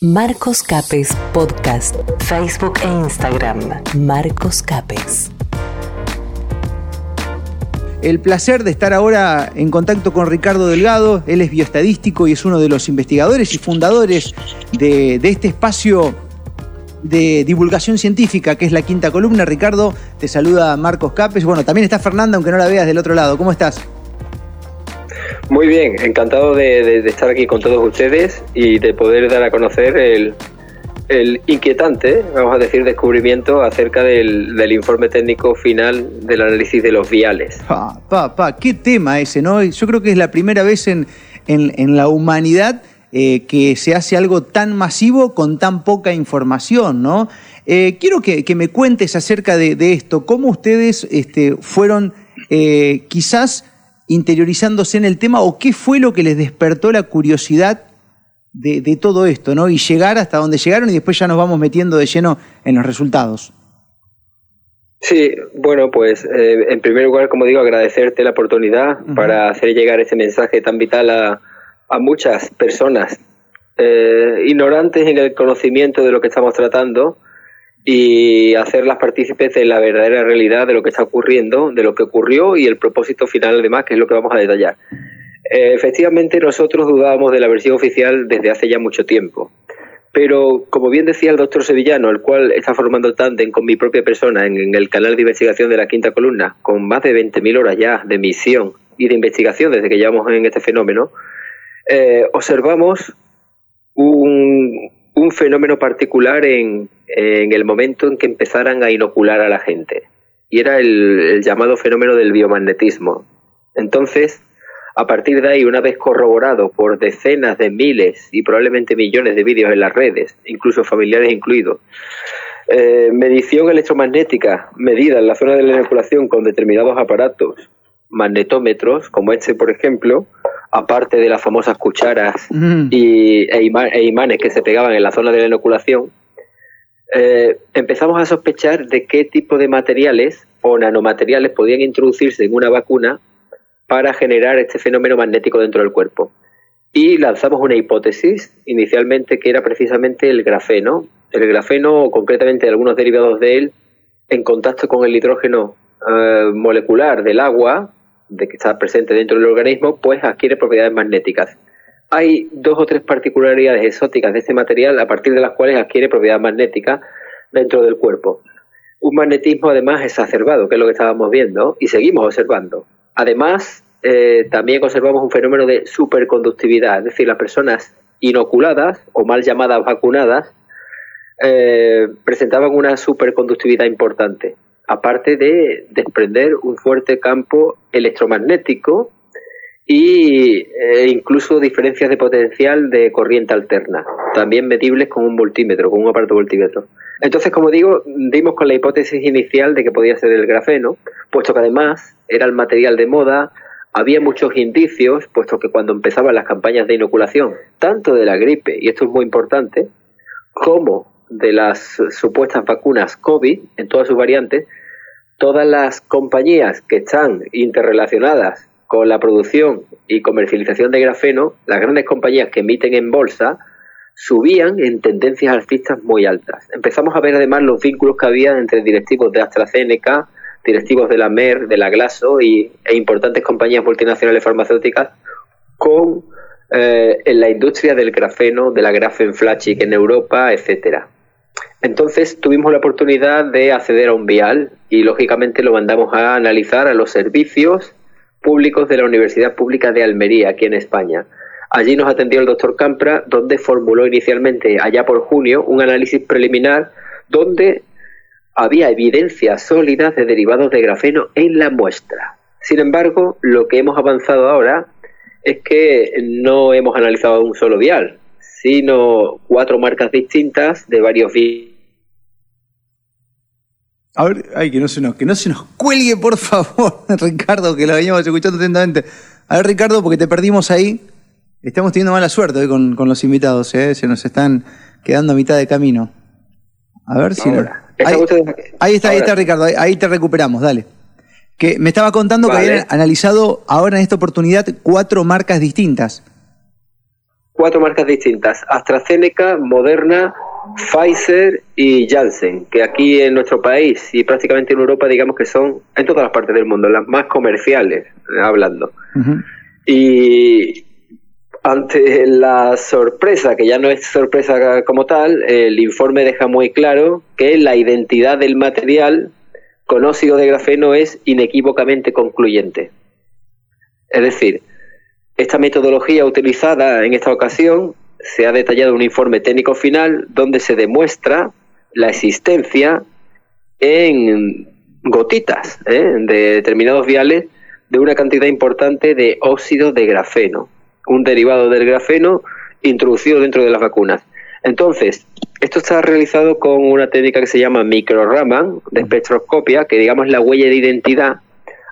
Marcos Capes Podcast, Facebook e Instagram. Marcos Capes. El placer de estar ahora en contacto con Ricardo Delgado. Él es bioestadístico y es uno de los investigadores y fundadores de, de este espacio de divulgación científica, que es la quinta columna. Ricardo, te saluda Marcos Capes. Bueno, también está Fernanda, aunque no la veas del otro lado. ¿Cómo estás? Muy bien, encantado de, estar aquí con todos ustedes y de poder dar a conocer el, inquietante, vamos a decir, descubrimiento acerca del, informe técnico final del análisis de los viales. Pa, pa, pa, qué tema ese, ¿no? Yo creo que es la primera vez en, en, la humanidad eh, que se hace algo tan masivo con tan poca información, ¿no? Eh, quiero que, me cuentes acerca de, esto, cómo ustedes este, fueron eh, quizás interiorizándose en el tema o qué fue lo que les despertó la curiosidad de, todo esto, ¿no? Y llegar hasta donde llegaron y después ya nos vamos metiendo de lleno en los resultados. Sí, bueno, pues eh, en primer lugar, como digo, agradecerte la oportunidad para hacer llegar ese mensaje tan vital a, muchas personas eh, ignorantes en el conocimiento de lo que estamos tratando y hacerlas partícipes de la verdadera realidad de lo que está ocurriendo, de lo que ocurrió y el propósito final además, que es lo que vamos a detallar. Eh, efectivamente, nosotros dudábamos de la versión oficial desde hace ya mucho tiempo. Pero, como bien decía el doctor Sevillano, el cual está formando tándem con mi propia persona en, el canal de investigación de la Quinta Columna, con más de 20.000 horas ya de misión y de investigación desde que llevamos en este fenómeno, eh, observamos un, un fenómeno particular en, el momento en que empezaran a inocular a la gente. Y era el, llamado fenómeno del biomagnetismo. Entonces, a partir de ahí, una vez corroborado por decenas de miles y probablemente millones de vídeos en las redes, incluso familiares incluidos, eh, medición electromagnética medida en la zona de la inoculación con determinados aparatos, magnetómetros, como este, por ejemplo, aparte de las famosas cucharas y, e, e, imanes que se pegaban en la zona de la inoculación, eh, empezamos a sospechar de qué tipo de materiales o nanomateriales podían introducirse en una vacuna para generar este fenómeno magnético dentro del cuerpo. Y lanzamos una hipótesis inicialmente que era precisamente el grafeno. El grafeno, o concretamente algunos derivados de él, en contacto con el hidrógeno eh, molecular del agua, de que está presente dentro del organismo, pues adquiere propiedades magnéticas. Hay dos o tres particularidades exóticas de este material a partir de las cuales adquiere propiedades magnéticas dentro del cuerpo. Un magnetismo además exacerbado, que es lo que estábamos viendo y seguimos observando. Además, eh, también observamos un fenómeno de superconductividad, es decir, las personas inoculadas o mal llamadas vacunadas eh, presentaban una superconductividad importante aparte de desprender un fuerte campo electromagnético e incluso diferencias de potencial de corriente alterna, también medibles con un multímetro, con un aparato multímetro. Entonces, como digo, dimos con la hipótesis inicial de que podía ser el grafeno, puesto que además era el material de moda, había muchos indicios, puesto que cuando empezaban las campañas de inoculación, tanto de la gripe, y esto es muy importante, como de las supuestas vacunas COVID, en todas sus variantes, todas las compañías que están interrelacionadas con la producción y comercialización de grafeno, las grandes compañías que emiten en bolsa, subían en tendencias alcistas muy altas. Empezamos a ver además los vínculos que había entre directivos de AstraZeneca, directivos de la MER, de la Glaso y, e importantes compañías multinacionales farmacéuticas con eh, en la industria del grafeno, de la Grafenflachic en Europa, etcétera. Entonces tuvimos la oportunidad de acceder a un vial y lógicamente lo mandamos a analizar a los servicios públicos de la Universidad Pública de Almería, aquí en España. Allí nos atendió el doctor Campra, donde formuló inicialmente, allá por junio, un análisis preliminar donde había evidencias sólidas de derivados de grafeno en la muestra. Sin embargo, lo que hemos avanzado ahora es que no hemos analizado un solo vial, sino cuatro marcas distintas de varios A ver, ay, que no se nos, que no se nos cuelgue, por favor, Ricardo, que lo veníamos escuchando atentamente. A ver, Ricardo, porque te perdimos ahí. Estamos teniendo mala suerte hoy con, los invitados, ¿eh? se nos están quedando a mitad de camino. A ver si... Ahí, está, ahí está, Ricardo, ahí, te recuperamos, dale. Que me estaba contando que habían analizado ahora en esta oportunidad cuatro marcas distintas. Cuatro marcas distintas, AstraZeneca, Moderna, Pfizer y Janssen, que aquí en nuestro país y prácticamente en Europa digamos que son en todas las partes del mundo las más comerciales, eh, hablando. Y ante la sorpresa, que ya no es sorpresa como tal, el informe deja muy claro que la identidad del material con óxido de grafeno es inequívocamente concluyente. Es decir, esta metodología utilizada en esta ocasión se ha detallado un informe técnico final donde se demuestra la existencia en gotitas ¿eh? de determinados viales de una cantidad importante de óxido de grafeno, un derivado del grafeno introducido dentro de las vacunas. Entonces, esto está realizado con una técnica que se llama microraman de espectroscopia, que digamos la huella de identidad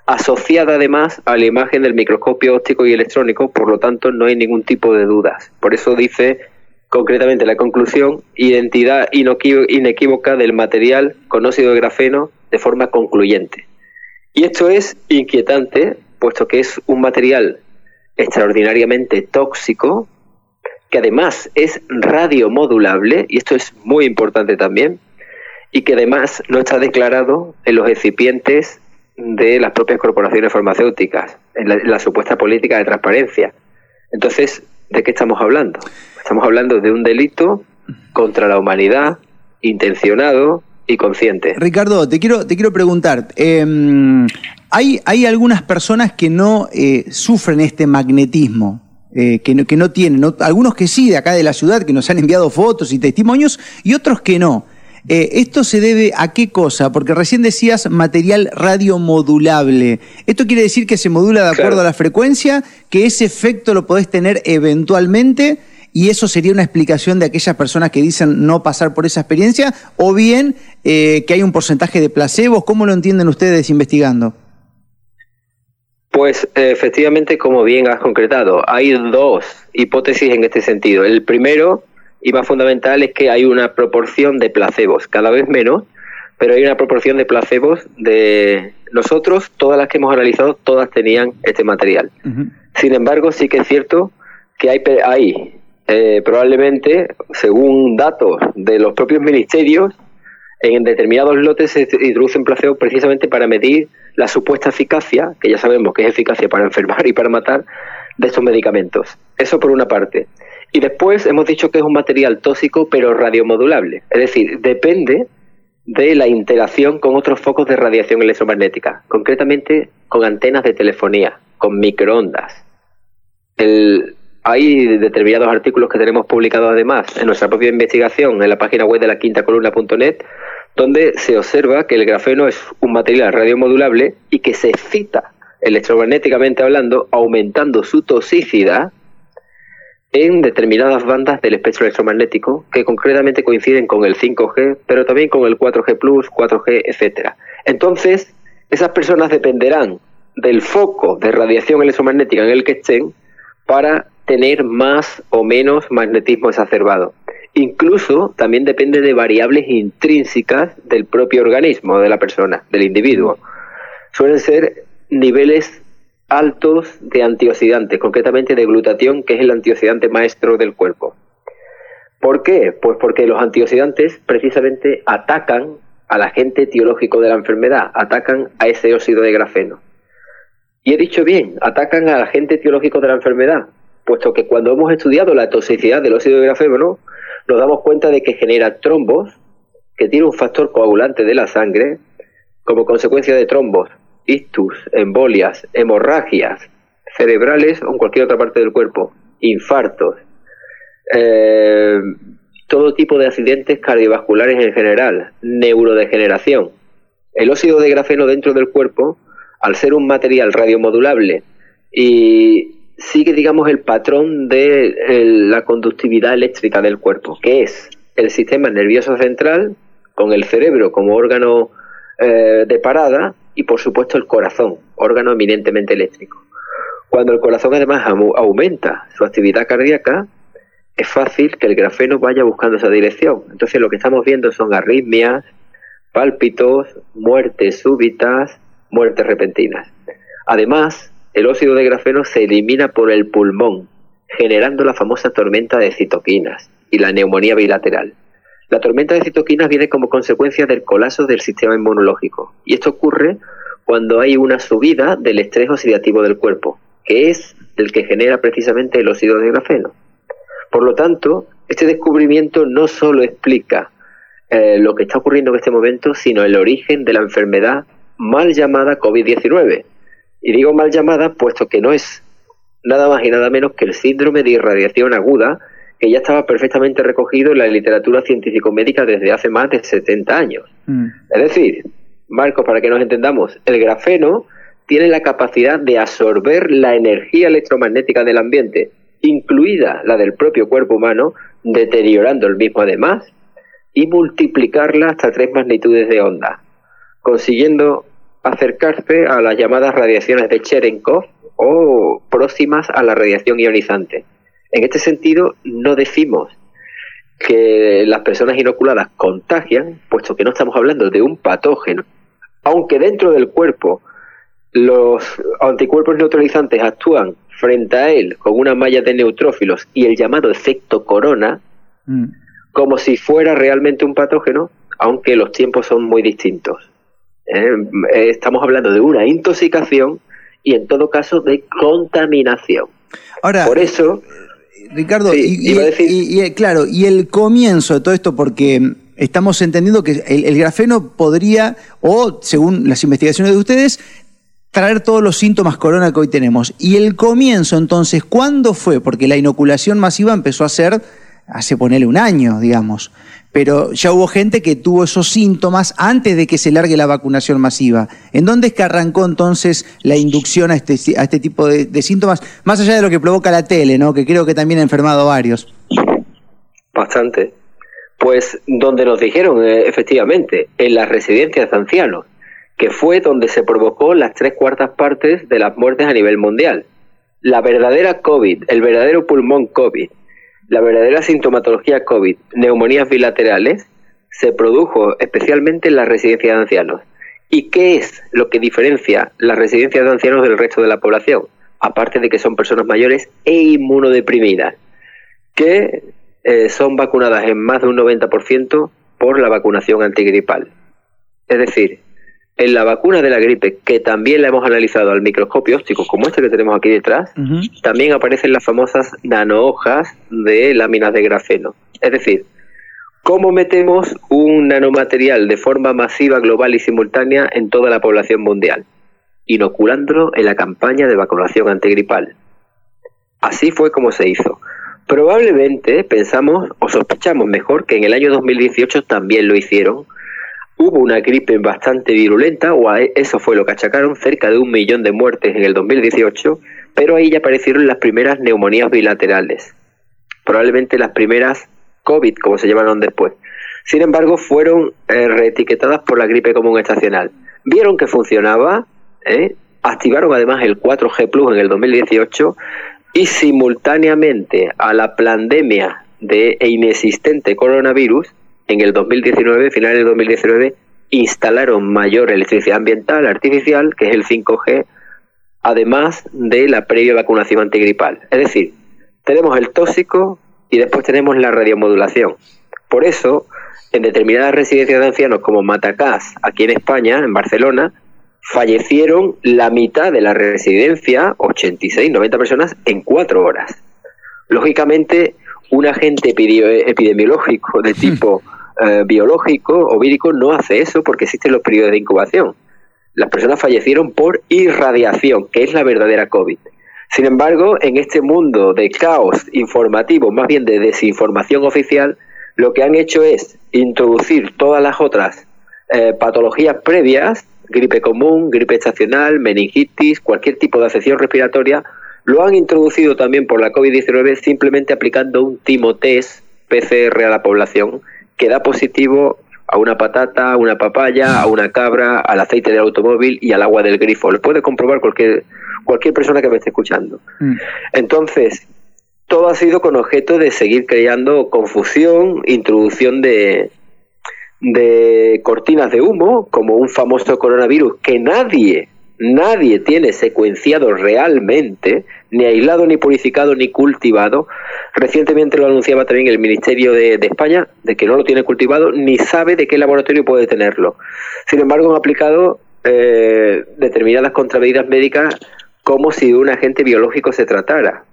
asociada además a la imagen del microscopio óptico y electrónico, por lo tanto no hay ningún tipo de dudas. Por eso dice concretamente la conclusión, identidad inequívoca del material con óxido de grafeno de forma concluyente. Y esto es inquietante, puesto que es un material extraordinariamente tóxico, que además es radiomodulable, y esto es muy importante también, y que además no está declarado en los recipientes de las propias corporaciones farmacéuticas, en la, supuesta política de transparencia. Entonces, ¿de qué estamos hablando? Estamos hablando de un delito contra la humanidad, intencionado y consciente. Ricardo, te quiero, te quiero preguntar, em, hay, hay algunas personas que no eh, sufren este magnetismo, eh, que, no, que no tienen, algunos que sí, de acá de la ciudad, que nos han enviado fotos y testimonios, y otros que no. Eh, ¿Esto se debe a qué cosa? Porque recién decías material radiomodulable. ¿Esto quiere decir que se modula de acuerdo a la frecuencia, que ese efecto lo podés tener eventualmente? y eso sería una explicación de aquellas personas que dicen no pasar por esa experiencia, o bien eh, que hay un porcentaje de placebos. ¿Cómo lo entienden ustedes investigando? Pues efectivamente, como bien has concretado, hay dos hipótesis en este sentido. El primero y más fundamental es que hay una proporción de placebos, cada vez menos, pero hay una proporción de placebos de nosotros, todas las que hemos analizado, todas tenían este material. Sin embargo, sí que es cierto que hay, hay eh, probablemente, según datos de los propios ministerios, en determinados lotes se introducen placebos precisamente para medir la supuesta eficacia, que ya sabemos que es eficacia para enfermar y para matar, de estos medicamentos. Eso por una parte. Y después hemos dicho que es un material tóxico pero radiomodulable, es decir, depende de la interacción con otros focos de radiación electromagnética, concretamente con antenas de telefonía, con microondas. hay determinados artículos que tenemos publicados además en nuestra propia investigación en la página web de la quinta columna.net, donde se observa que el grafeno es un material radiomodulable y que se excita electromagnéticamente hablando, aumentando su toxicidad en determinadas bandas del espectro electromagnético que concretamente coinciden con el 5G, pero también con el 4G 4G, etcétera. Entonces, esas personas dependerán del foco de radiación electromagnética en el que estén para tener más o menos magnetismo exacerbado. Incluso también depende de variables intrínsecas del propio organismo de la persona, del individuo. Suelen ser niveles altos de antioxidantes, concretamente de glutatión, que es el antioxidante maestro del cuerpo. ¿Por qué? Pues porque los antioxidantes precisamente atacan al agente etiológico de la enfermedad, atacan a ese óxido de grafeno. Y he dicho bien, atacan al agente etiológico de la enfermedad, puesto que cuando hemos estudiado la toxicidad del óxido de grafeno, nos damos cuenta de que genera trombos, que tiene un factor coagulante de la sangre, como consecuencia de trombos ictus, embolias, hemorragias cerebrales o en cualquier otra parte del cuerpo, infartos, eh, todo tipo de accidentes cardiovasculares en general, neurodegeneración. El óxido de grafeno dentro del cuerpo, al ser un material radiomodulable y sigue, digamos, el patrón de la conductividad eléctrica del cuerpo, que es el sistema nervioso central, con el cerebro como órgano eh, de parada, y por supuesto el corazón, órgano eminentemente eléctrico. Cuando el corazón además aumenta su actividad cardíaca, es fácil que el grafeno vaya buscando esa dirección. Entonces lo que estamos viendo son arritmias, pálpitos, muertes súbitas, muertes repentinas. Además, el óxido de grafeno se elimina por el pulmón generando la famosa tormenta de citoquinas y la neumonía bilateral. La tormenta de citoquinas viene como consecuencia del colapso del sistema inmunológico y esto ocurre cuando hay una subida del estrés oxidativo del cuerpo, que es el que genera precisamente el óxido de grafeno. Por lo tanto, este descubrimiento no solo explica eh, lo que está ocurriendo en este momento, sino el origen de la enfermedad mal llamada COVID-19. Y digo mal llamada puesto que no es nada más y nada menos que el síndrome de irradiación aguda que ya estaba perfectamente recogido en la literatura científico-médica desde hace más de 70 años. Mm. Es decir, Marcos, para que nos entendamos, el grafeno tiene la capacidad de absorber la energía electromagnética del ambiente, incluida la del propio cuerpo humano, deteriorando el mismo además, y multiplicarla hasta tres magnitudes de onda, consiguiendo acercarse a las llamadas radiaciones de Cherenkov o próximas a la radiación ionizante. En este sentido, no decimos que las personas inoculadas contagian, puesto que no estamos hablando de un patógeno, aunque dentro del cuerpo los anticuerpos neutralizantes actúan frente a él con una malla de neutrófilos y el llamado efecto corona, mm. como si fuera realmente un patógeno, aunque los tiempos son muy distintos. ¿eh? Estamos hablando de una intoxicación y en todo caso de contaminación. Ahora, por eso, Ricardo, y, claro, y el comienzo de todo esto, porque estamos entendiendo que el, grafeno podría, o según las investigaciones de ustedes, traer todos los síntomas corona que hoy tenemos. Y el comienzo, entonces, ¿cuándo fue? Porque la inoculación masiva empezó a ser hace ponerle un año, digamos pero ya hubo gente que tuvo esos síntomas antes de que se largue la vacunación masiva. ¿En dónde es que arrancó entonces la inducción a este, a este tipo de, síntomas, más allá de lo que provoca la tele, ¿no? que creo que también ha enfermado varios? Bastante. Pues donde nos dijeron, eh, efectivamente, en las residencias de ancianos, que fue donde se provocó las tres cuartas partes de las muertes a nivel mundial. La verdadera COVID, el verdadero pulmón COVID, la verdadera sintomatología COVID, neumonías bilaterales, se produjo especialmente en la residencia de ancianos. ¿Y qué es lo que diferencia las residencias de ancianos del resto de la población? Aparte de que son personas mayores e inmunodeprimidas, que eh, son vacunadas en más de un 90% por la vacunación antigripal. Es decir, en la vacuna de la gripe, que también la hemos analizado al microscopio óptico, como este que tenemos aquí detrás, también aparecen las famosas nanohojas de láminas de grafeno. Es decir, ¿cómo metemos un nanomaterial de forma masiva, global y simultánea en toda la población mundial? Inoculándolo en la campaña de vacunación antigripal. Así fue como se hizo. Probablemente pensamos o sospechamos mejor que en el año 2018 también lo hicieron Hubo una gripe bastante virulenta, o eso fue lo que achacaron, cerca de un millón de muertes en el 2018, pero ahí ya aparecieron las primeras neumonías bilaterales, probablemente las primeras COVID, como se llamaron después. Sin embargo, fueron eh, reetiquetadas por la gripe común estacional. Vieron que funcionaba, ¿eh? activaron además el 4G Plus en el 2018 y simultáneamente a la pandemia de e inexistente coronavirus, en el 2019, finales del 2019, instalaron mayor electricidad ambiental artificial, que es el 5G, además de la previa vacunación antigripal. Es decir, tenemos el tóxico y después tenemos la radiomodulación. Por eso, en determinadas residencias de ancianos como Matacás, aquí en España, en Barcelona, fallecieron la mitad de la residencia, 86, 90 personas, en cuatro horas. Lógicamente, un agente epidemiológico de tipo eh, biológico o vírico no hace eso porque existen los periodos de incubación. Las personas fallecieron por irradiación, que es la verdadera COVID. Sin embargo, en este mundo de caos informativo, más bien de desinformación oficial, lo que han hecho es introducir todas las otras eh, patologías previas, gripe común, gripe estacional, meningitis, cualquier tipo de afección respiratoria, lo han introducido también por la COVID-19 simplemente aplicando un timo test PCR a la población que da positivo a una patata, a una papaya, a una cabra, al aceite del automóvil y al agua del grifo. Lo puede comprobar cualquier, cualquier persona que me esté escuchando. Mm. Entonces, todo ha sido con objeto de seguir creando confusión, introducción de, de cortinas de humo, como un famoso coronavirus que nadie nadie tiene secuenciado realmente, ni aislado, ni purificado, ni cultivado. Recientemente lo anunciaba también el Ministerio de, España, de que no lo tiene cultivado, ni sabe de qué laboratorio puede tenerlo. Sin embargo, han aplicado eh, determinadas contramedidas médicas como si de un agente biológico se tratara.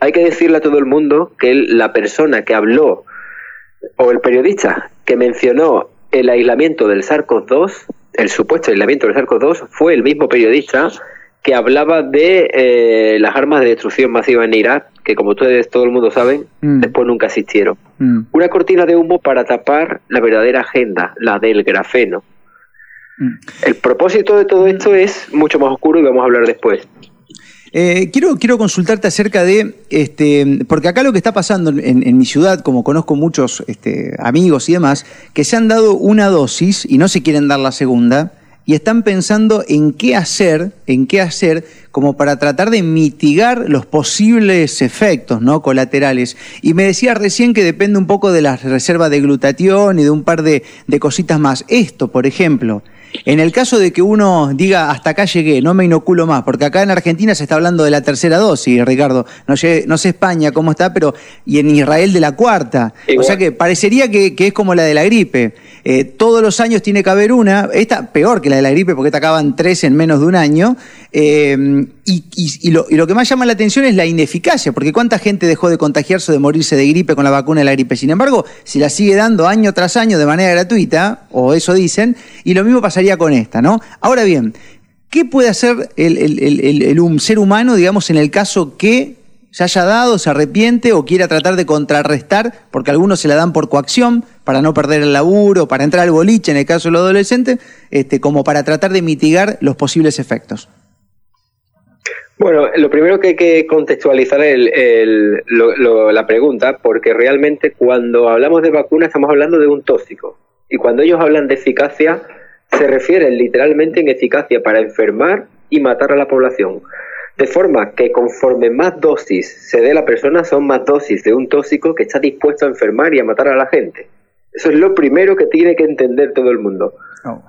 Hay que decirle a todo el mundo que la persona que habló, o el periodista que mencionó el aislamiento del SARS-CoV-2, el supuesto aislamiento del SARS-CoV-2, fue el mismo periodista que hablaba de eh, las armas de destrucción masiva en Irak, que como ustedes todo el mundo saben, mm. después nunca existieron. Mm. Una cortina de humo para tapar la verdadera agenda, la del grafeno. Mm. El propósito de todo esto es mucho más oscuro y vamos a hablar después. Eh, quiero, quiero consultarte acerca de, este, porque acá lo que está pasando en, mi ciudad, como conozco muchos este, amigos y demás, que se han dado una dosis y no se quieren dar la segunda, y están pensando en qué hacer, en qué hacer como para tratar de mitigar los posibles efectos ¿no? colaterales. Y me decía recién que depende un poco de la reserva de glutatión y de un par de, de cositas más. Esto, por ejemplo, en el caso de que uno diga hasta acá llegué, no me inoculo más, porque acá en Argentina se está hablando de la tercera dosis, Ricardo. No, sé, no sé España cómo está, pero y en Israel de la cuarta. O sea que parecería que, es como la de la gripe. Eh, todos los años tiene que haber una, esta peor que la de la gripe porque te acaban tres en menos de un año. Eh, y, lo, y, lo, que más llama la atención es la ineficacia, porque cuánta gente dejó de contagiarse o de morirse de gripe con la vacuna de la gripe. Sin embargo, si la sigue dando año tras año de manera gratuita, o eso dicen, y lo mismo pasaría con esta, ¿no? Ahora bien, ¿qué puede hacer el, un ser humano, digamos, en el caso que se haya dado, se arrepiente o quiera tratar de contrarrestar, porque algunos se la dan por coacción, para no perder el laburo, para entrar al boliche en el caso de los adolescentes, este, como para tratar de mitigar los posibles efectos? Bueno, lo primero que hay que contextualizar la pregunta, porque realmente cuando hablamos de vacuna estamos hablando de un tóxico. Y cuando ellos hablan de eficacia, se refieren literalmente en eficacia para enfermar y matar a la población. De forma que conforme más dosis se dé a la persona, son más dosis de un tóxico que está dispuesto a enfermar y a matar a la gente. Eso es lo primero que tiene que entender todo el mundo. Oh.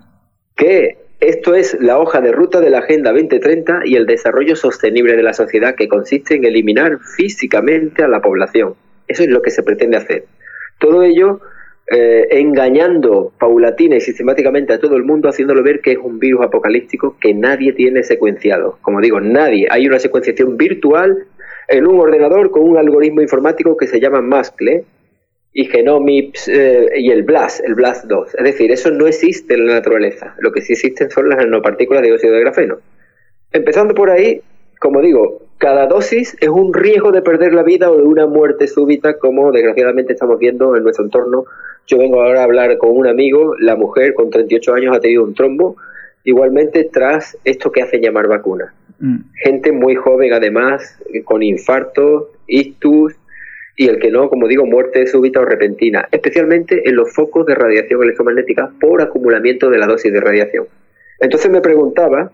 Que esto es la hoja de ruta de la Agenda 2030 y el desarrollo sostenible de la sociedad que consiste en eliminar físicamente a la población. Eso es lo que se pretende hacer. Todo ello eh, engañando paulatina y sistemáticamente a todo el mundo, haciéndolo ver que es un virus apocalíptico que nadie tiene secuenciado. Como digo, nadie. Hay una secuenciación virtual en un ordenador con un algoritmo informático que se llama Mascle y Genomics eh, y el BLAST, el BLAST 2. Es decir, eso no existe en la naturaleza. Lo que sí existen son las nanopartículas de dióxido de grafeno. Empezando por ahí, como digo, cada dosis es un riesgo de perder la vida o de una muerte súbita, como desgraciadamente estamos viendo en nuestro entorno yo vengo ahora a hablar con un amigo, la mujer con 38 años ha tenido un trombo, igualmente tras esto que hacen llamar vacuna. Mm. Gente muy joven además, con infarto, ictus y el que no, como digo, muerte súbita o repentina, especialmente en los focos de radiación electromagnética por acumulamiento de la dosis de radiación. Entonces me preguntaba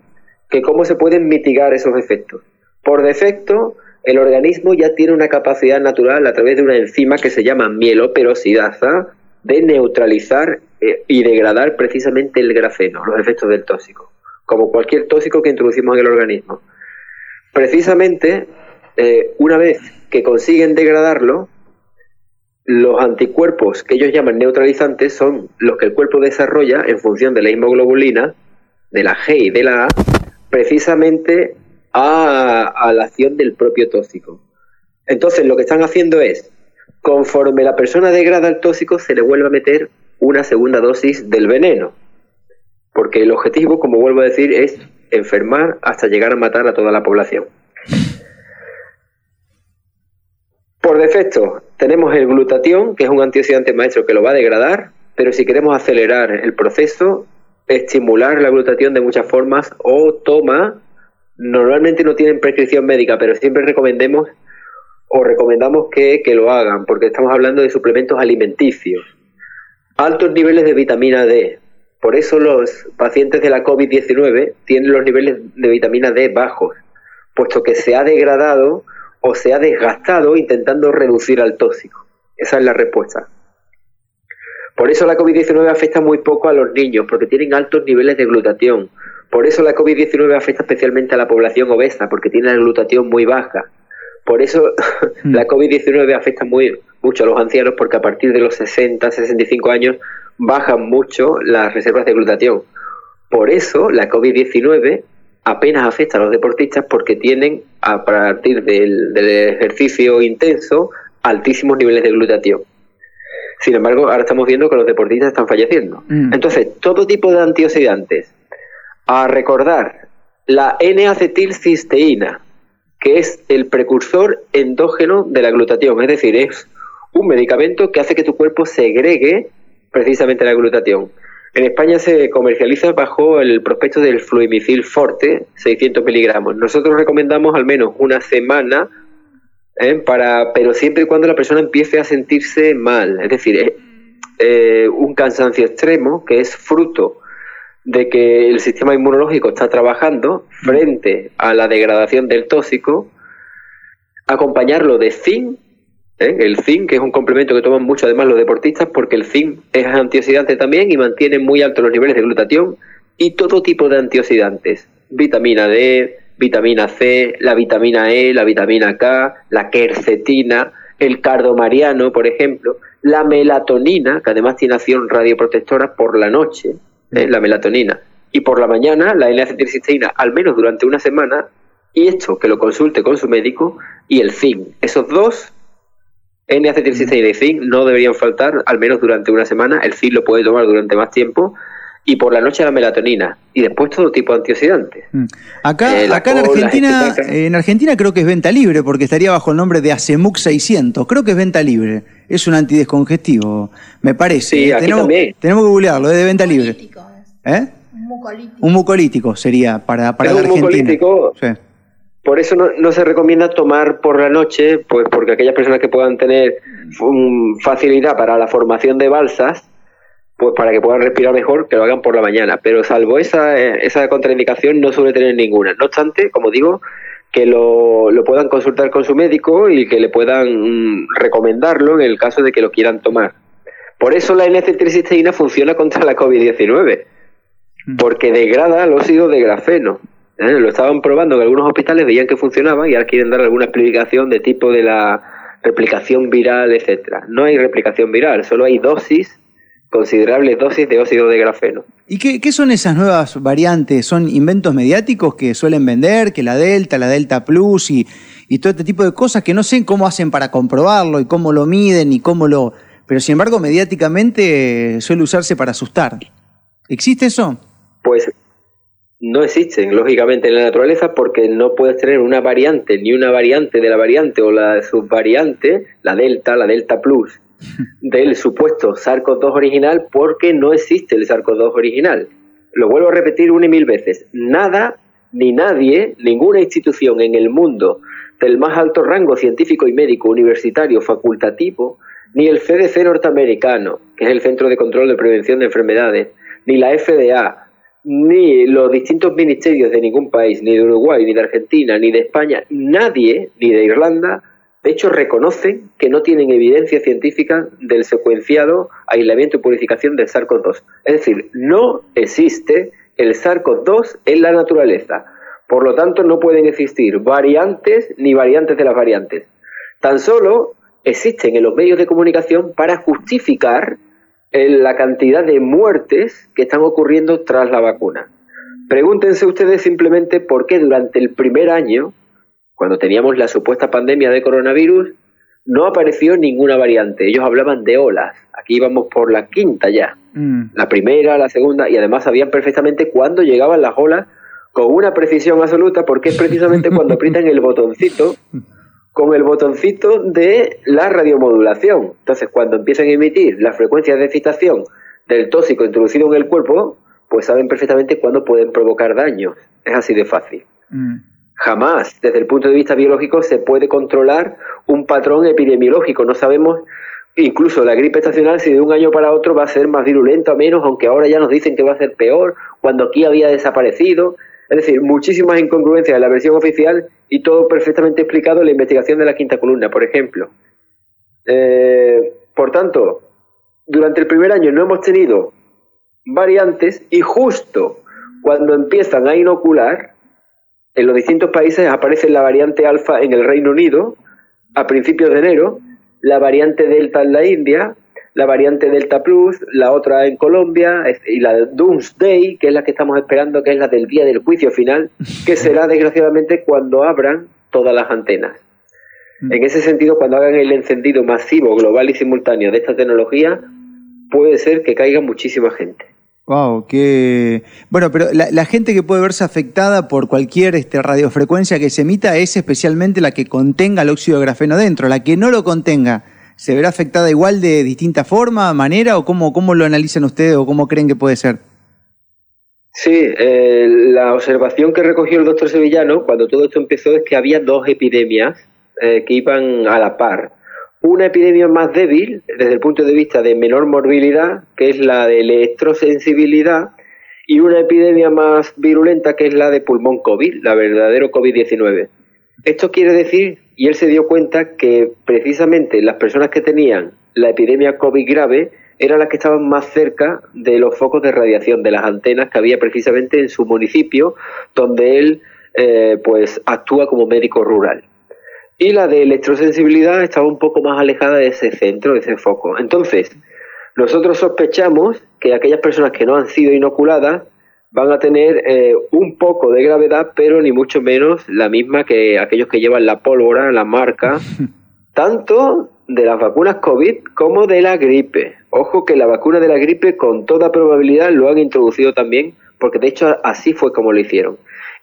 que cómo se pueden mitigar esos efectos. Por defecto, el organismo ya tiene una capacidad natural a través de una enzima que se llama mieloperosidasa, de neutralizar eh, y degradar precisamente el grafeno, los efectos del tóxico, como cualquier tóxico que introducimos en el organismo. Precisamente, eh, una vez que consiguen degradarlo, los anticuerpos que ellos llaman neutralizantes son los que el cuerpo desarrolla en función de la hemoglobulina, de la G y de la A, precisamente a, a la acción del propio tóxico. Entonces, lo que están haciendo es Conforme la persona degrada el tóxico, se le vuelve a meter una segunda dosis del veneno. Porque el objetivo, como vuelvo a decir, es enfermar hasta llegar a matar a toda la población. Por defecto, tenemos el glutatión, que es un antioxidante maestro que lo va a degradar, pero si queremos acelerar el proceso, estimular la glutatión de muchas formas o toma, normalmente no tienen prescripción médica, pero siempre recomendemos os recomendamos que, lo hagan, porque estamos hablando de suplementos alimenticios. Altos niveles de vitamina D. Por eso los pacientes de la COVID-19 tienen los niveles de vitamina D bajos, puesto que se ha degradado o se ha desgastado intentando reducir al tóxico. Esa es la respuesta. Por eso la COVID-19 afecta muy poco a los niños, porque tienen altos niveles de glutatión, Por eso la COVID-19 afecta especialmente a la población obesa, porque tiene la glutatión muy baja. Por eso mm. la COVID-19 afecta muy, mucho a los ancianos, porque a partir de los 60, 65 años bajan mucho las reservas de glutatión. Por eso la COVID-19 apenas afecta a los deportistas porque tienen, a partir del, ejercicio intenso, altísimos niveles de glutatión. Sin embargo, ahora estamos viendo que los deportistas están falleciendo. Mm. Entonces, todo tipo de antioxidantes. A recordar, la N-acetilcisteína, que es el precursor endógeno de la glutatión, es decir, es un medicamento que hace que tu cuerpo segregue precisamente la glutatión. En España se comercializa bajo el prospecto del fluimicil forte, 600 miligramos. Nosotros recomendamos al menos una semana, ¿eh? para, pero siempre y cuando la persona empiece a sentirse mal, es decir, eh, un cansancio extremo que es fruto de que el sistema inmunológico está trabajando frente a la degradación del tóxico, acompañarlo de zinc ¿eh? El zinc, que es un complemento que toman mucho además los deportistas, porque el zinc es antioxidante también y mantiene muy altos los niveles de glutatión y todo tipo de antioxidantes. Vitamina D, vitamina C, la vitamina E, la vitamina K, la quercetina, el cardomariano, por ejemplo, la melatonina, que además tiene acción radioprotectora por la noche, ¿eh? la melatonina, y por la mañana la L-acetilcisteína, al menos durante una semana, y esto que lo consulte con su médico, y el zinc. Esos dos N-acetilcisteína y zinc no deberían faltar, al menos durante una semana. El zinc lo puede tomar durante más tiempo. Y por la noche la melatonina. Y después todo tipo de antioxidantes. Mm. Acá, eh, acá en Argentina, en Argentina creo que es venta libre, porque estaría bajo el nombre de Acemux 600. Creo que es venta libre. Es un antidescongestivo, me parece. Sí, aquí tenemos, también. tenemos que googlearlo, es de venta libre. ¿Eh? Un mucolítico. Un mucolítico sería para, para la Argentina. Mucolítico, sí. Por eso no, se recomienda tomar por la noche, pues porque aquellas personas que puedan tener facilidad para la formación de balsas, pues para que puedan respirar mejor, que lo hagan por la mañana. Pero salvo esa, esa contraindicación, no suele tener ninguna. No obstante, como digo, que lo, lo puedan consultar con su médico y que le puedan mm, recomendarlo en el caso de que lo quieran tomar. Por eso la N-acetilcisteína funciona contra la COVID-19, mm. porque degrada el óxido de grafeno. ¿eh? Lo estaban probando en algunos hospitales, veían que funcionaba y ahora quieren dar alguna explicación de tipo de la replicación viral, etcétera. No hay replicación viral, solo hay dosis, considerables dosis de óxido de grafeno. ¿Y qué, son esas nuevas variantes? ¿Son inventos mediáticos que suelen vender, que la Delta, la Delta Plus y, y todo este tipo de cosas que no sé cómo hacen para comprobarlo y cómo lo miden y cómo lo... Pero sin embargo, mediáticamente suele usarse para asustar. ¿Existe eso? Pues no existen, lógicamente, en la naturaleza porque no puedes tener una variante, ni una variante de la variante o la subvariante, la delta, la delta plus, del supuesto SARS-CoV-2 original porque no existe el SARS-CoV-2 original. Lo vuelvo a repetir una y mil veces. Nada ni nadie, ninguna institución en el mundo del más alto rango científico y médico universitario facultativo, ni el CDC norteamericano, que es el Centro de Control de Prevención de Enfermedades, ni la FDA, ni los distintos ministerios de ningún país, ni de Uruguay, ni de Argentina, ni de España, nadie, ni de Irlanda, de hecho reconocen que no tienen evidencia científica del secuenciado, aislamiento y purificación del SARS-CoV-2. Es decir, no existe el SARS-CoV-2 en la naturaleza. Por lo tanto, no pueden existir variantes ni variantes de las variantes. Tan solo existen en los medios de comunicación para justificar la cantidad de muertes que están ocurriendo tras la vacuna. Pregúntense ustedes simplemente por qué durante el primer año, cuando teníamos la supuesta pandemia de coronavirus, no apareció ninguna variante. Ellos hablaban de olas. Aquí íbamos por la quinta ya. Mm. La primera, la segunda, y además sabían perfectamente cuándo llegaban las olas con una precisión absoluta, porque es precisamente cuando aprietan el botoncito con el botoncito de la radiomodulación. Entonces, cuando empiezan a emitir las frecuencias de excitación del tóxico introducido en el cuerpo, pues saben perfectamente cuándo pueden provocar daño. Es así de fácil. Mm. Jamás, desde el punto de vista biológico, se puede controlar un patrón epidemiológico. No sabemos, incluso la gripe estacional, si de un año para otro va a ser más virulenta o menos, aunque ahora ya nos dicen que va a ser peor, cuando aquí había desaparecido. Es decir, muchísimas incongruencias en la versión oficial y todo perfectamente explicado en la investigación de la quinta columna, por ejemplo. Eh, por tanto, durante el primer año no hemos tenido variantes y justo cuando empiezan a inocular, en los distintos países aparece la variante alfa en el Reino Unido a principios de enero, la variante delta en la India, la variante delta plus, la otra en Colombia y la Doomsday, que es la que estamos esperando, que es la del día del juicio final, que será desgraciadamente cuando abran todas las antenas. Mm. En ese sentido, cuando hagan el encendido masivo, global y simultáneo de esta tecnología, puede ser que caiga muchísima gente. Wow, qué. Bueno, pero la, gente que puede verse afectada por cualquier este, radiofrecuencia que se emita es especialmente la que contenga el óxido de grafeno dentro. La que no lo contenga, ¿se verá afectada igual de distinta forma, manera, o cómo, cómo lo analizan ustedes o cómo creen que puede ser? Sí, eh, la observación que recogió el doctor Sevillano cuando todo esto empezó es que había dos epidemias eh, que iban a la par una epidemia más débil desde el punto de vista de menor morbilidad, que es la de electrosensibilidad, y una epidemia más virulenta, que es la de pulmón COVID, la verdadero COVID-19. Esto quiere decir, y él se dio cuenta, que precisamente las personas que tenían la epidemia COVID grave eran las que estaban más cerca de los focos de radiación, de las antenas que había precisamente en su municipio, donde él eh, pues actúa como médico rural y la de electrosensibilidad estaba un poco más alejada de ese centro, de ese foco. Entonces, nosotros sospechamos que aquellas personas que no han sido inoculadas van a tener eh, un poco de gravedad, pero ni mucho menos la misma que aquellos que llevan la pólvora, la marca, tanto de las vacunas COVID como de la gripe. Ojo que la vacuna de la gripe con toda probabilidad lo han introducido también, porque de hecho así fue como lo hicieron.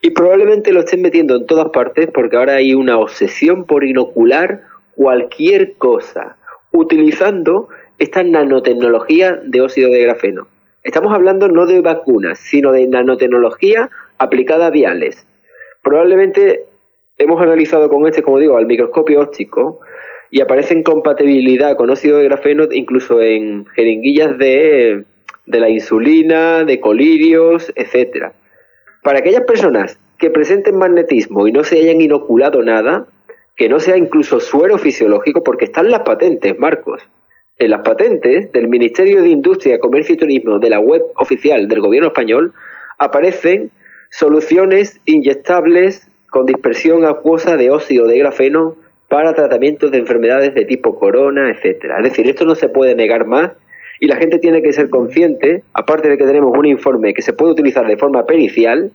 Y probablemente lo estén metiendo en todas partes porque ahora hay una obsesión por inocular cualquier cosa utilizando esta nanotecnología de óxido de grafeno. Estamos hablando no de vacunas, sino de nanotecnología aplicada a viales. Probablemente hemos analizado con este, como digo, al microscopio óptico y aparece compatibilidad con óxido de grafeno incluso en jeringuillas de, de la insulina, de colirios, etcétera. Para aquellas personas que presenten magnetismo y no se hayan inoculado nada, que no sea incluso suero fisiológico, porque están las patentes, Marcos. En las patentes del Ministerio de Industria, Comercio y Turismo de la web oficial del gobierno español aparecen soluciones inyectables con dispersión acuosa de óxido de grafeno para tratamientos de enfermedades de tipo corona, etcétera. Es decir, esto no se puede negar más y la gente tiene que ser consciente, aparte de que tenemos un informe que se puede utilizar de forma pericial,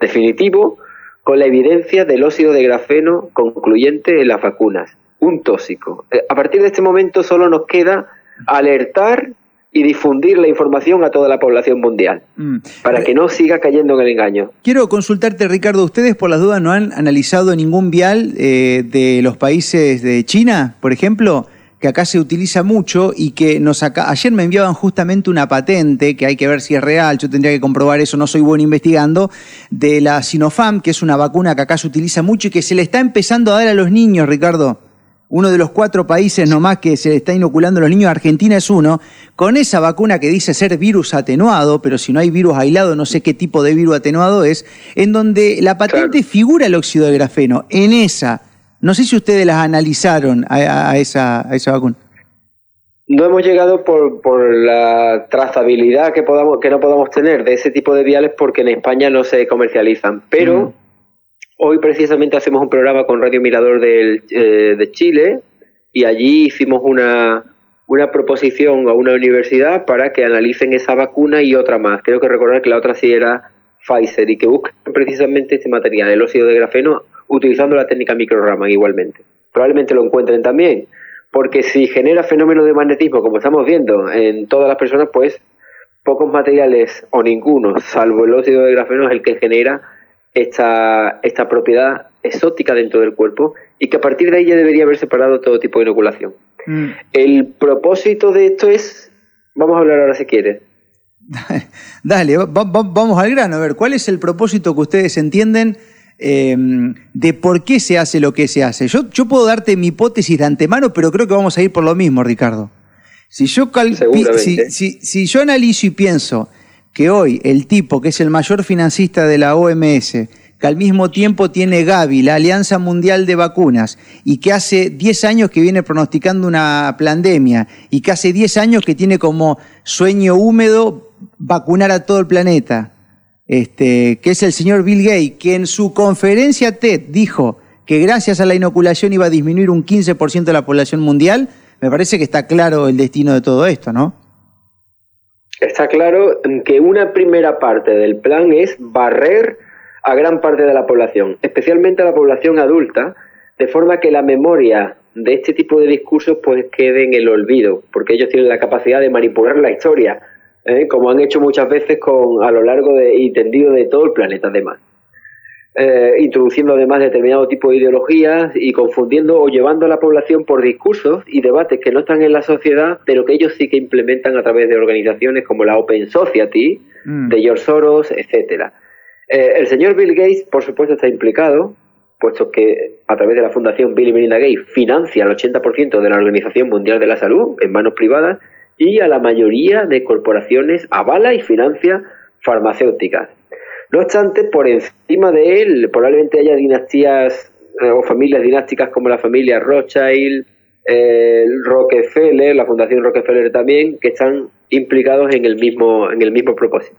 definitivo, con la evidencia del óxido de grafeno concluyente en las vacunas, un tóxico. Eh, a partir de este momento solo nos queda alertar y difundir la información a toda la población mundial, mm. para que no siga cayendo en el engaño. Quiero consultarte, Ricardo, ¿ustedes por las dudas no han analizado ningún vial eh, de los países de China, por ejemplo? Que acá se utiliza mucho y que nos acá, ayer me enviaban justamente una patente, que hay que ver si es real, yo tendría que comprobar eso, no soy bueno investigando, de la Sinopharm, que es una vacuna que acá se utiliza mucho y que se le está empezando a dar a los niños, Ricardo. Uno de los cuatro países nomás que se le está inoculando a los niños, Argentina es uno, con esa vacuna que dice ser virus atenuado, pero si no hay virus aislado, no sé qué tipo de virus atenuado es, en donde la patente figura el óxido de grafeno. En esa, no sé si ustedes las analizaron a, esa, esa vacuna. No hemos llegado por, por la trazabilidad que, podamos, que no podamos tener de ese tipo de viales porque en España no se comercializan. Pero hoy precisamente hacemos un programa con Radio Mirador del, eh, de Chile y allí hicimos una, una proposición a una universidad para que analicen esa vacuna y otra más. Creo que recordar que la otra sí era Pfizer y que busquen precisamente este material, el óxido de grafeno, utilizando la técnica microraman igualmente. Probablemente lo encuentren también, porque si genera fenómenos de magnetismo, como estamos viendo en todas las personas, pues pocos materiales o ninguno, salvo el óxido de grafeno, es el que genera esta, esta propiedad exótica dentro del cuerpo y que a partir de ahí ya debería haber separado todo tipo de inoculación. Mm. El propósito de esto es, vamos a hablar ahora si quieres. Dale, vamos al grano, a ver, ¿cuál es el propósito que ustedes entienden Em, de por qué se hace lo que se hace. Yo, yo puedo darte mi hipótesis de antemano, pero creo que vamos a ir por lo mismo, Ricardo. Si yo, si, yo analizo y pienso que hoy el tipo que es el mayor financista de la OMS, que al mismo tiempo tiene Gavi, la Alianza Mundial de Vacunas, y que hace 10 años que viene pronosticando una pandemia, y que hace 10 años que tiene como sueño húmedo vacunar a todo el planeta, este, que es el señor Bill Gates, que en su conferencia TED dijo que gracias a la inoculación iba a disminuir un 15% de la población mundial, me parece que está claro el destino de todo esto, ¿no? Está claro que una primera parte del plan es barrer a gran parte de la población, especialmente a la población adulta, de forma que la memoria de este tipo de discursos pues quede en el olvido, porque ellos tienen la capacidad de manipular la historia, ¿eh? como han hecho muchas veces con a lo largo de, y tendido de todo el planeta además. Eh, introduciendo además determinado tipo de ideologías y confundiendo o llevando a la población por discursos y debates que no están en la sociedad, pero que ellos sí que implementan a través de organizaciones como la Open Society, mm. de George Soros, etcétera. Eh, el señor Bill Gates, por supuesto, está implicado, puesto que a través de la Fundación Bill y Melinda Gates financia el 80% de la Organización Mundial de la Salud en manos privadas y a la mayoría de corporaciones avala y financia farmacéuticas. No obstante, por encima de él probablemente haya dinastías eh, o familias dinásticas como la familia Rothschild, el Rockefeller, la Fundación Rockefeller también, que están implicados en el mismo, en el mismo propósito.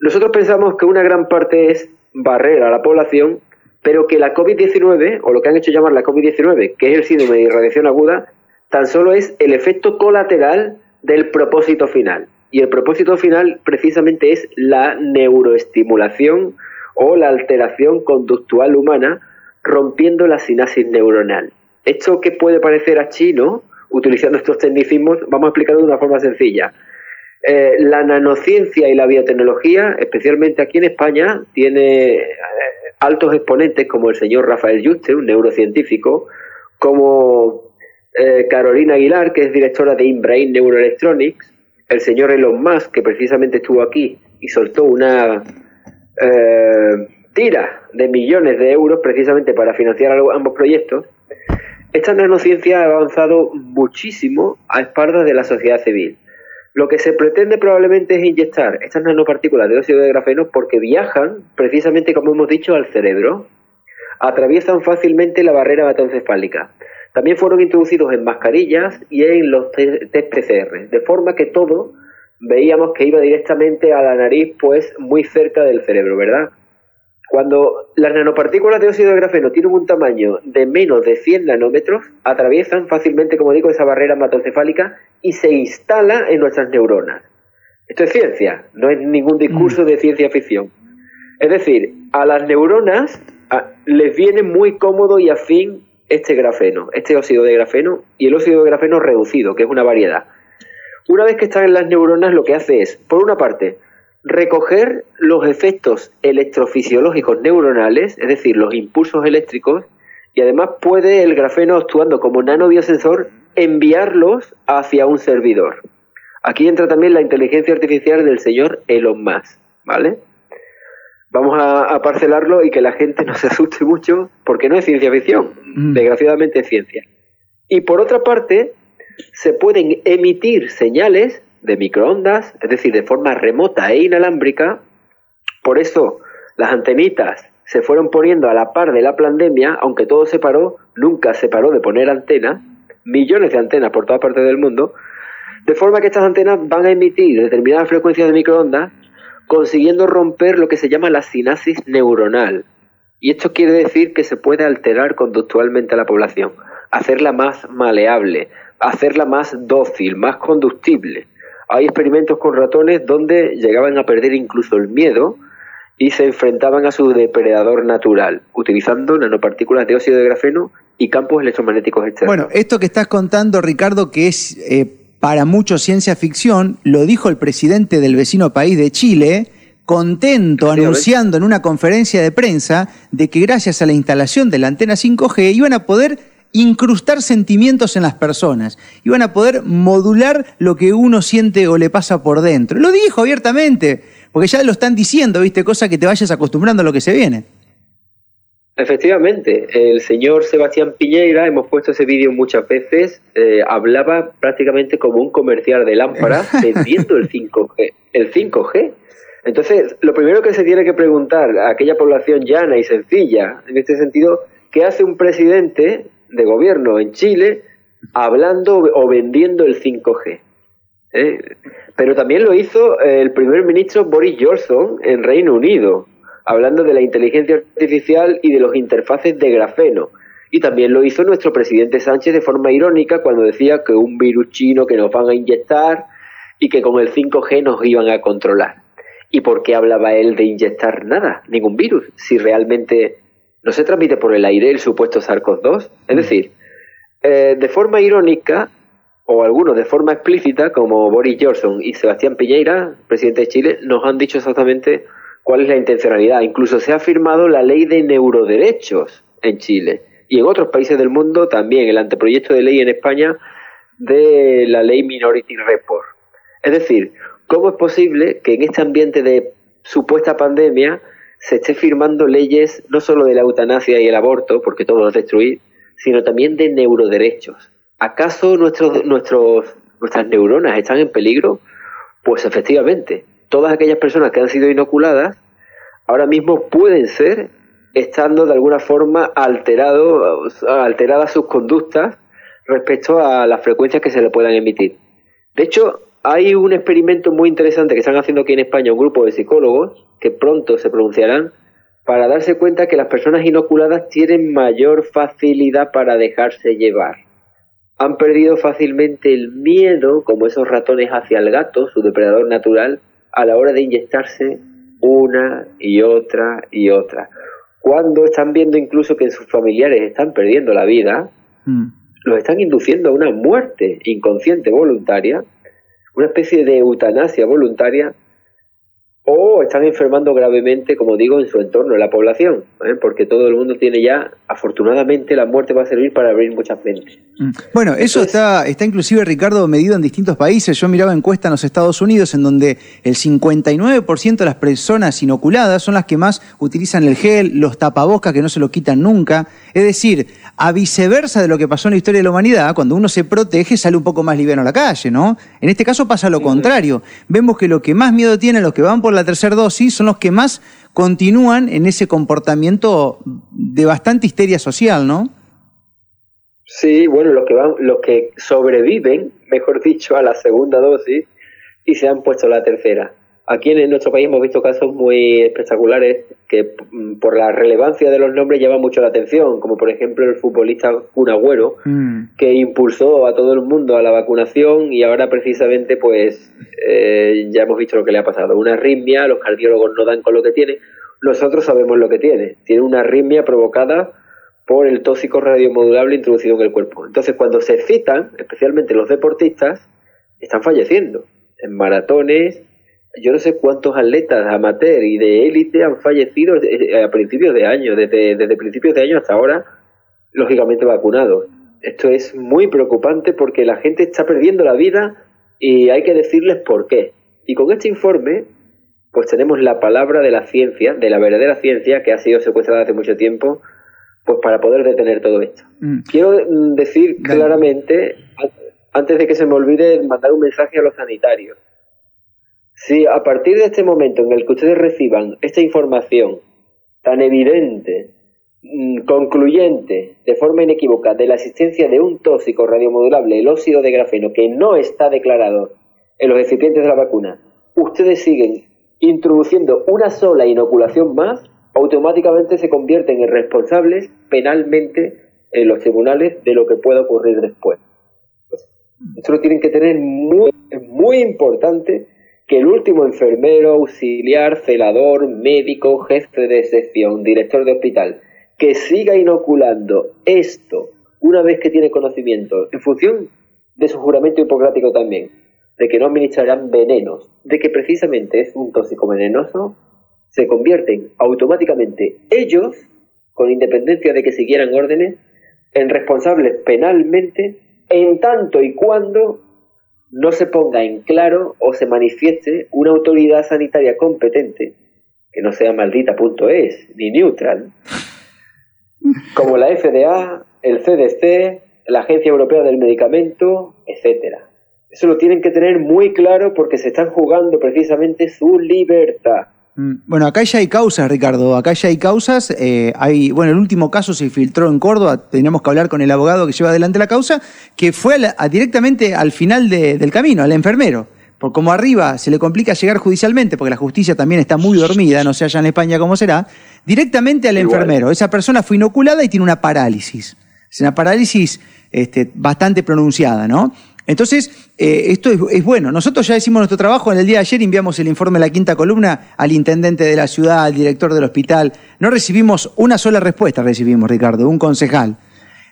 Nosotros pensamos que una gran parte es barrer a la población, pero que la COVID-19, o lo que han hecho llamar la COVID-19, que es el síndrome de irradiación aguda, tan solo es el efecto colateral del propósito final. Y el propósito final precisamente es la neuroestimulación o la alteración conductual humana rompiendo la sinapsis neuronal. Esto que puede parecer a chino, utilizando estos tecnicismos, vamos a explicarlo de una forma sencilla. Eh, la nanociencia y la biotecnología, especialmente aquí en España, tiene eh, altos exponentes como el señor Rafael Juste, un neurocientífico, como eh, Carolina Aguilar, que es directora de InBrain Neuroelectronics, el señor Elon Musk, que precisamente estuvo aquí y soltó una eh, tira de millones de euros precisamente para financiar ambos proyectos, esta nanociencia ha avanzado muchísimo a espaldas de la sociedad civil. Lo que se pretende probablemente es inyectar estas nanopartículas de óxido de grafeno porque viajan, precisamente como hemos dicho, al cerebro, atraviesan fácilmente la barrera hematoencefálica también fueron introducidos en mascarillas y en los test PCR, de forma que todo veíamos que iba directamente a la nariz, pues muy cerca del cerebro, ¿verdad? Cuando las nanopartículas de óxido de grafeno tienen un tamaño de menos de 100 nanómetros, atraviesan fácilmente, como digo, esa barrera hematoencefálica y se instala en nuestras neuronas. Esto es ciencia, no es ningún discurso mm. de ciencia ficción. Es decir, a las neuronas les viene muy cómodo y afín este grafeno, este óxido de grafeno y el óxido de grafeno reducido, que es una variedad. Una vez que están en las neuronas, lo que hace es, por una parte, recoger los efectos electrofisiológicos neuronales, es decir, los impulsos eléctricos, y además puede el grafeno, actuando como nanobiosensor, enviarlos hacia un servidor. Aquí entra también la inteligencia artificial del señor Elon Musk, ¿vale? Vamos a, parcelarlo y que la gente no se asuste mucho porque no es ciencia ficción, mm. desgraciadamente es ciencia. Y por otra parte, se pueden emitir señales de microondas, es decir, de forma remota e inalámbrica. Por eso las antenitas se fueron poniendo a la par de la pandemia, aunque todo se paró, nunca se paró de poner antenas, millones de antenas por toda parte del mundo, de forma que estas antenas van a emitir determinadas frecuencias de microondas consiguiendo romper lo que se llama la sinapsis neuronal. Y esto quiere decir que se puede alterar conductualmente a la población, hacerla más maleable, hacerla más dócil, más conductible. Hay experimentos con ratones donde llegaban a perder incluso el miedo y se enfrentaban a su depredador natural, utilizando nanopartículas de óxido de grafeno y campos electromagnéticos externos. Bueno, esto que estás contando, Ricardo, que es eh, para muchos ciencia ficción, lo dijo el presidente del vecino país de Chile, contento anunciando en una conferencia de prensa de que gracias a la instalación de la antena 5G iban a poder incrustar sentimientos en las personas, iban a poder modular lo que uno siente o le pasa por dentro. Lo dijo abiertamente, porque ya lo están diciendo, ¿viste? Cosa que te vayas acostumbrando a lo que se viene. Efectivamente, el señor Sebastián Piñeira, hemos puesto ese vídeo muchas veces, eh, hablaba prácticamente como un comercial de lámparas vendiendo el 5G. El 5G. Entonces, lo primero que se tiene que preguntar a aquella población llana y sencilla, en este sentido, ¿qué hace un presidente de gobierno en Chile hablando o vendiendo el 5G? ¿eh? Pero también lo hizo el primer ministro Boris Johnson en Reino Unido, hablando de la inteligencia artificial y de los interfaces de grafeno. Y también lo hizo nuestro presidente Sánchez de forma irónica cuando decía que un virus chino que nos van a inyectar y que con el 5G nos iban a controlar. ¿Y por qué hablaba él de inyectar nada, ningún virus, si realmente no se transmite por el aire el supuesto SARS-CoV-2? Es decir, eh, de forma irónica, o algunos de forma explícita, como Boris Johnson y Sebastián Piñeira, presidente de Chile, nos han dicho exactamente cuál es la intencionalidad. Incluso se ha firmado la ley de neuroderechos en Chile y en otros países del mundo también el anteproyecto de ley en España de la ley Minority Report. Es decir, ¿cómo es posible que en este ambiente de supuesta pandemia se esté firmando leyes no solo de la eutanasia y el aborto, porque todo es destruir, sino también de neuroderechos? ¿Acaso nuestros, nuestros, nuestras neuronas están en peligro? Pues efectivamente, todas aquellas personas que han sido inoculadas ahora mismo pueden ser estando de alguna forma alterado, alteradas sus conductas respecto a las frecuencias que se le puedan emitir. De hecho, hay un experimento muy interesante que están haciendo aquí en España un grupo de psicólogos que pronto se pronunciarán para darse cuenta que las personas inoculadas tienen mayor facilidad para dejarse llevar. Han perdido fácilmente el miedo, como esos ratones hacia el gato, su depredador natural, a la hora de inyectarse una y otra y otra cuando están viendo incluso que sus familiares están perdiendo la vida, mm. los están induciendo a una muerte inconsciente voluntaria, una especie de eutanasia voluntaria o están enfermando gravemente, como digo, en su entorno, en la población, ¿eh? porque todo el mundo tiene ya, afortunadamente, la muerte va a servir para abrir muchas mentes. Mm. Bueno, eso está, está inclusive, Ricardo, medido en distintos países. Yo miraba encuestas en los Estados Unidos en donde el 59% de las personas inoculadas son las que más utilizan el gel, los tapabocas que no se lo quitan nunca. Es decir, a viceversa de lo que pasó en la historia de la humanidad, cuando uno se protege sale un poco más liviano a la calle, ¿no? En este caso pasa lo contrario. Vemos que lo que más miedo tienen los que van por la tercera dosis son los que más continúan en ese comportamiento de bastante histeria social, ¿no? Sí, bueno, los que van, los que sobreviven, mejor dicho, a la segunda dosis y se han puesto la tercera. Aquí en nuestro país hemos visto casos muy espectaculares que mm, por la relevancia de los nombres llaman mucho la atención, como por ejemplo el futbolista Kun Agüero, mm. que impulsó a todo el mundo a la vacunación y ahora precisamente pues eh, ya hemos visto lo que le ha pasado. Una arritmia, los cardiólogos no dan con lo que tiene, nosotros sabemos lo que tiene. Tiene una arritmia provocada por el tóxico radiomodulable introducido en el cuerpo. Entonces cuando se excitan, especialmente los deportistas, están falleciendo en maratones, yo no sé cuántos atletas amateur y de élite han fallecido eh, a principios de año, desde, desde principios de año hasta ahora, lógicamente vacunados. Esto es muy preocupante porque la gente está perdiendo la vida y hay que decirles por qué. Y con este informe, pues tenemos la palabra de la ciencia, de la verdadera ciencia que ha sido secuestrada hace mucho tiempo, pues para poder detener todo esto. Mm. Quiero mm, decir claramente, antes de que se me olvide, mandar un mensaje a los sanitarios si a partir de este momento en el que ustedes reciban esta información tan evidente, mm, concluyente, de forma inequívoca, de la existencia de un tóxico radiomodulable, el óxido de grafeno, que no está declarado en los recipientes de la vacuna, ustedes siguen introduciendo una sola inoculación más, automáticamente se convierten en responsables penalmente en los tribunales de lo que pueda ocurrir después. esto lo tienen que tener muy importante que el último enfermero, auxiliar, celador, médico, jefe de sección, director de hospital, que siga inoculando esto una vez que tiene conocimiento, en función de su juramento hipocrático también, de que no administrarán venenos, de que precisamente es un tóxico venenoso, se convierten automáticamente ellos, con independencia de que siguieran órdenes, en responsables penalmente en tanto y cuando no se ponga en claro o se manifieste una autoridad sanitaria competente, que no sea maldita.es ni neutral, como la FDA, el CDC, la Agencia Europea del Medicamento, etcétera. Eso lo tienen que tener muy claro porque se están jugando precisamente su libertad. Mm, bueno, acá ya hay causas, Ricardo. Acá ya hay causas. Eh, hay, bueno, el último caso se filtró en Córdoba. Tenemos que hablar con el abogado que lleva adelante la causa, que fue directamente al final del camino, al enfermero. Por como arriba se le complica llegar judicialmente, porque la justicia también está muy dormida, no sé allá en España cómo será, directamente al enfermero. Esa persona fue inoculada y tiene una parálisis. Es una parálisis este, bastante pronunciada, ¿no? Entonces, eh, esto es, bueno. Nosotros ya hicimos nuestro trabajo. En el día de ayer enviamos el informe de la quinta columna al intendente de la ciudad, al director del hospital. No recibimos una sola respuesta, recibimos, Ricardo, un concejal,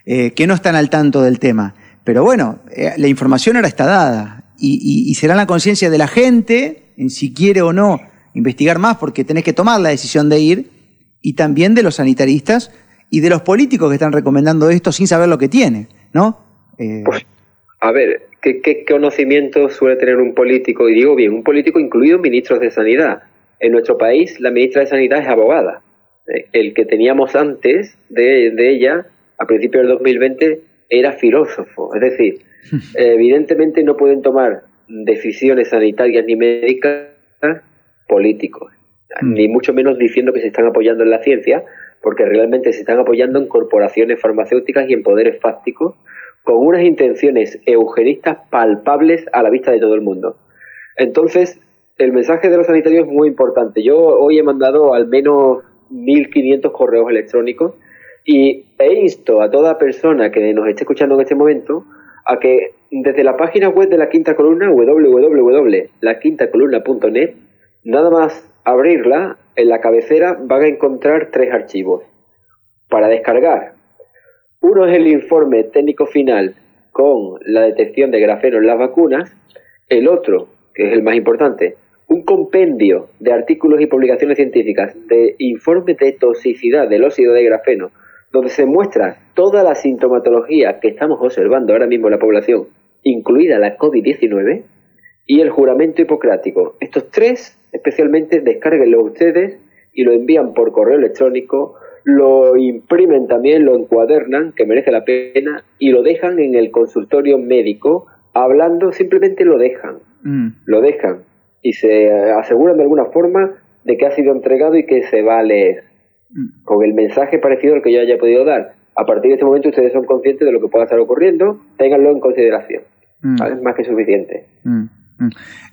eh, que no están al tanto del tema. Pero bueno, eh, la información ahora está dada y, será la conciencia de la gente en si quiere o no investigar más, porque tenés que tomar la decisión de ir, y también de los sanitaristas y de los políticos que están recomendando esto sin saber lo que tiene, ¿no? Pues, a ver, ¿qué, conocimiento suele tener un político? Y digo bien, un político incluido ministros de Sanidad. En nuestro país, la ministra de Sanidad es abogada. Eh, el que teníamos antes de, ella, a principios del 2020, era filósofo. Es decir, evidentemente no pueden tomar decisiones sanitarias ni médicas políticos, mm. ni mucho menos diciendo que se están apoyando en la ciencia, porque realmente se están apoyando en corporaciones farmacéuticas y en poderes fácticos con unas intenciones eugenistas palpables a la vista de todo el mundo. Entonces, el mensaje de los sanitarios es muy importante. Yo hoy he mandado al menos 1.500 correos electrónicos y he insto a toda persona que nos esté escuchando en este momento a que desde la página web de la quinta columna, www.laquintacolumna.net, nada más abrirla, en la cabecera van a encontrar tres archivos para descargar uno es el informe técnico final con la detección de grafeno en las vacunas. El otro, que es el más importante, un compendio de artículos y publicaciones científicas de informe de toxicidad del óxido de grafeno, donde se muestra toda la sintomatología que estamos observando ahora mismo en la población, incluida la COVID-19, y el juramento hipocrático. Estos tres, especialmente, descárguenlo ustedes y lo envían por correo electrónico lo imprimen también, lo encuadernan, que merece la pena, y lo dejan en el consultorio médico, hablando, simplemente lo dejan, mm. lo dejan, y se aseguran de alguna forma de que ha sido entregado y que se va a leer, mm. con el mensaje parecido al que yo haya podido dar. A partir de este momento ustedes son conscientes de lo que pueda estar ocurriendo, ténganlo en consideración. Mm. Es más que suficiente.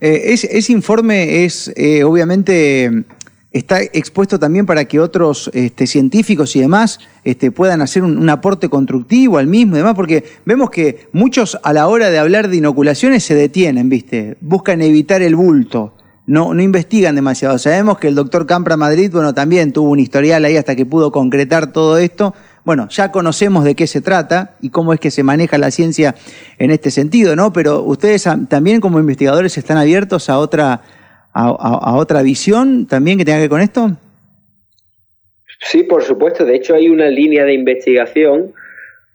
Eh, ese informe es eh, obviamente está expuesto también para que otros este, científicos y demás este, puedan hacer un, aporte constructivo al mismo y demás, porque vemos que muchos a la hora de hablar de inoculaciones se detienen, ¿viste? Buscan evitar el bulto. No, no investigan demasiado. Sabemos que el doctor Campra Madrid, bueno, también tuvo un historial ahí hasta que pudo concretar todo esto. Bueno, ya conocemos de qué se trata y cómo es que se maneja la ciencia en este sentido, ¿no? Pero ustedes también como investigadores están abiertos a otra a, otra visión también que tenga que ver con esto? Sí, por supuesto. De hecho, hay una línea de investigación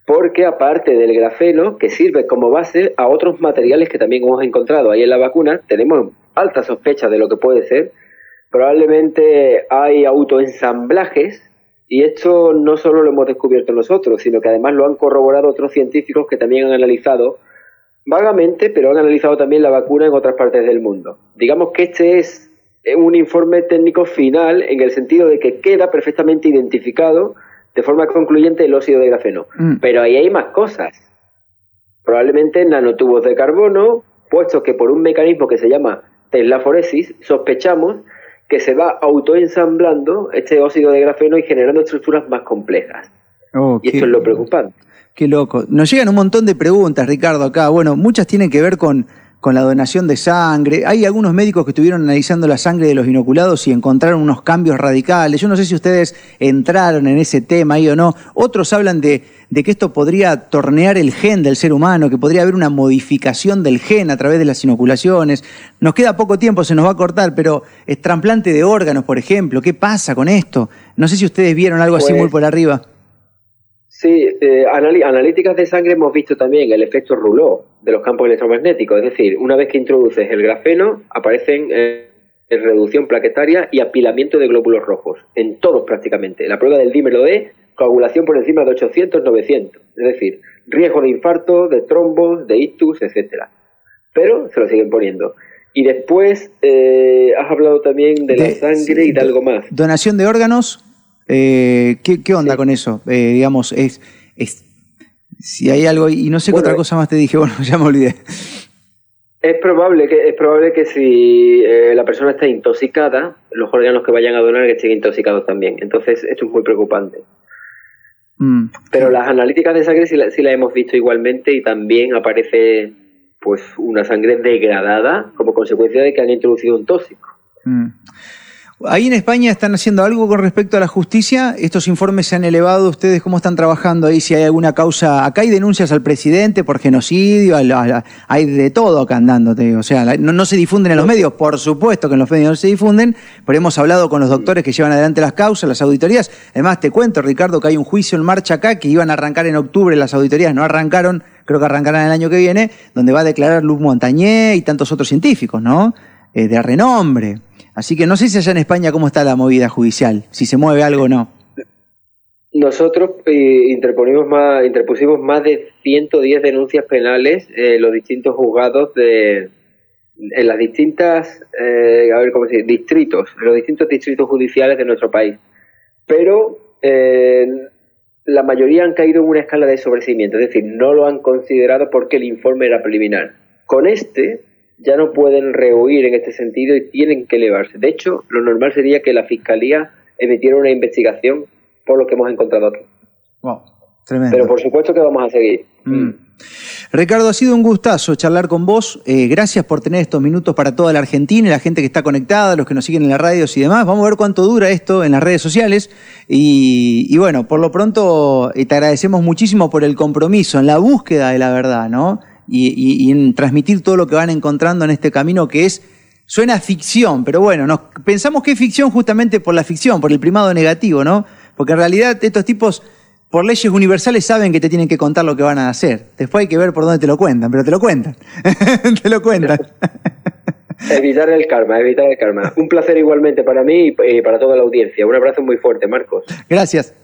porque aparte del grafeno, que sirve como base a otros materiales que también hemos encontrado ahí en la vacuna, tenemos alta sospecha de lo que puede ser. Probablemente hay autoensamblajes y esto no solo lo hemos descubierto nosotros, sino que además lo han corroborado otros científicos que también han analizado Vagamente, pero han analizado también la vacuna en otras partes del mundo. Digamos que este es un informe técnico final en el sentido de que queda perfectamente identificado de forma concluyente el óxido de grafeno. Mm. Pero ahí hay más cosas. Probablemente nanotubos de carbono, puesto que por un mecanismo que se llama teslaforesis, sospechamos que se va autoensamblando este óxido de grafeno y generando estructuras más complejas. Oh, y esto es lo preocupante. Qué loco. Nos llegan un montón de preguntas, Ricardo, acá. Bueno, muchas tienen que ver con, con la donación de sangre. Hay algunos médicos que estuvieron analizando la sangre de los inoculados y encontraron unos cambios radicales. Yo no sé si ustedes entraron en ese tema ahí o no. Otros hablan de, de que esto podría tornear el gen del ser humano, que podría haber una modificación del gen a través de las inoculaciones. Nos queda poco tiempo, se nos va a cortar, pero es trasplante de órganos, por ejemplo. ¿Qué pasa con esto? No sé si ustedes vieron algo así pues muy por arriba. Sí, eh, analíticas de sangre hemos visto también el efecto Rouleau de los campos electromagnéticos, es decir, una vez que introduces el grafeno, aparecen eh, reducción plaquetaria y apilamiento de glóbulos rojos, en todos prácticamente. La prueba del dímero D, coagulación por encima de 800-900, es decir, riesgo de infarto, de trombos, de ictus, etcétera. Pero se lo siguen poniendo. Y después eh, has hablado también de, la sangre y de algo más. Donación de órganos, eh, ¿qué, onda con eso? Eh, digamos, es, es, si hay algo, y no sé qué otra cosa más te dije, bueno, ya me olvidé. Es probable que, es probable que si la persona está intoxicada, los órganos que vayan a donar que estén intoxicados también. Entonces, esto es muy preocupante. Mm. Pero las analíticas de sangre sí las la hemos visto igualmente y también aparece pues una sangre degradada como consecuencia de que han introducido un tóxico. Mm. Ahí en España están haciendo algo con respecto a la justicia. Estos informes se han elevado. ¿Ustedes cómo están trabajando ahí? Si hay alguna causa. Acá hay denuncias al presidente por genocidio. Hay de todo acá andando. O sea, no, se difunden en los medios. Por supuesto que en los medios no se difunden. Pero hemos hablado con los doctores que llevan adelante las causas, las auditorías. Además, te cuento, Ricardo, que hay un juicio en marcha acá que iban a arrancar en octubre. Las auditorías no arrancaron. Creo que arrancarán el año que viene. Donde va a declarar Luz Montañé y tantos otros científicos, ¿no? Eh, de renombre. Así que no sé si allá en España cómo está la movida judicial, si se mueve algo o no. Nosotros eh, interponimos más, interpusimos más de 110 denuncias penales en los distintos juzgados de en las distintas eh, a ver cómo se distritos, en los distintos distritos judiciales de nuestro país. Pero eh, la mayoría han caído en una escala de sobrecimiento, es decir, no lo han considerado porque el informe era preliminar. Con este ya no pueden rehuir en este sentido y tienen que elevarse. De hecho, lo normal sería que la Fiscalía emitiera una investigación por lo que hemos encontrado aquí. Wow, tremendo. Pero por supuesto que vamos a seguir. Mm. Ricardo, ha sido un gustazo charlar con vos. Eh, gracias por tener estos minutos para toda la Argentina y la gente que está conectada, los que nos siguen en las radios y demás. Vamos a ver cuánto dura esto en las redes sociales. Y, y bueno, por lo pronto eh, te agradecemos muchísimo por el compromiso en la búsqueda de la verdad, ¿no? Y, en transmitir todo lo que van encontrando en este camino que es, suena ficción, pero bueno, nos, pensamos que es ficción justamente por la ficción, por el primado negativo, ¿no? Porque en realidad estos tipos, por leyes universales, saben que te tienen que contar lo que van a hacer. Después hay que ver por dónde te lo cuentan, pero te lo cuentan. te lo cuentan. Evitar el karma, evitar el karma. Un placer igualmente para mí y para toda la audiencia. Un abrazo muy fuerte, Marcos. Gracias.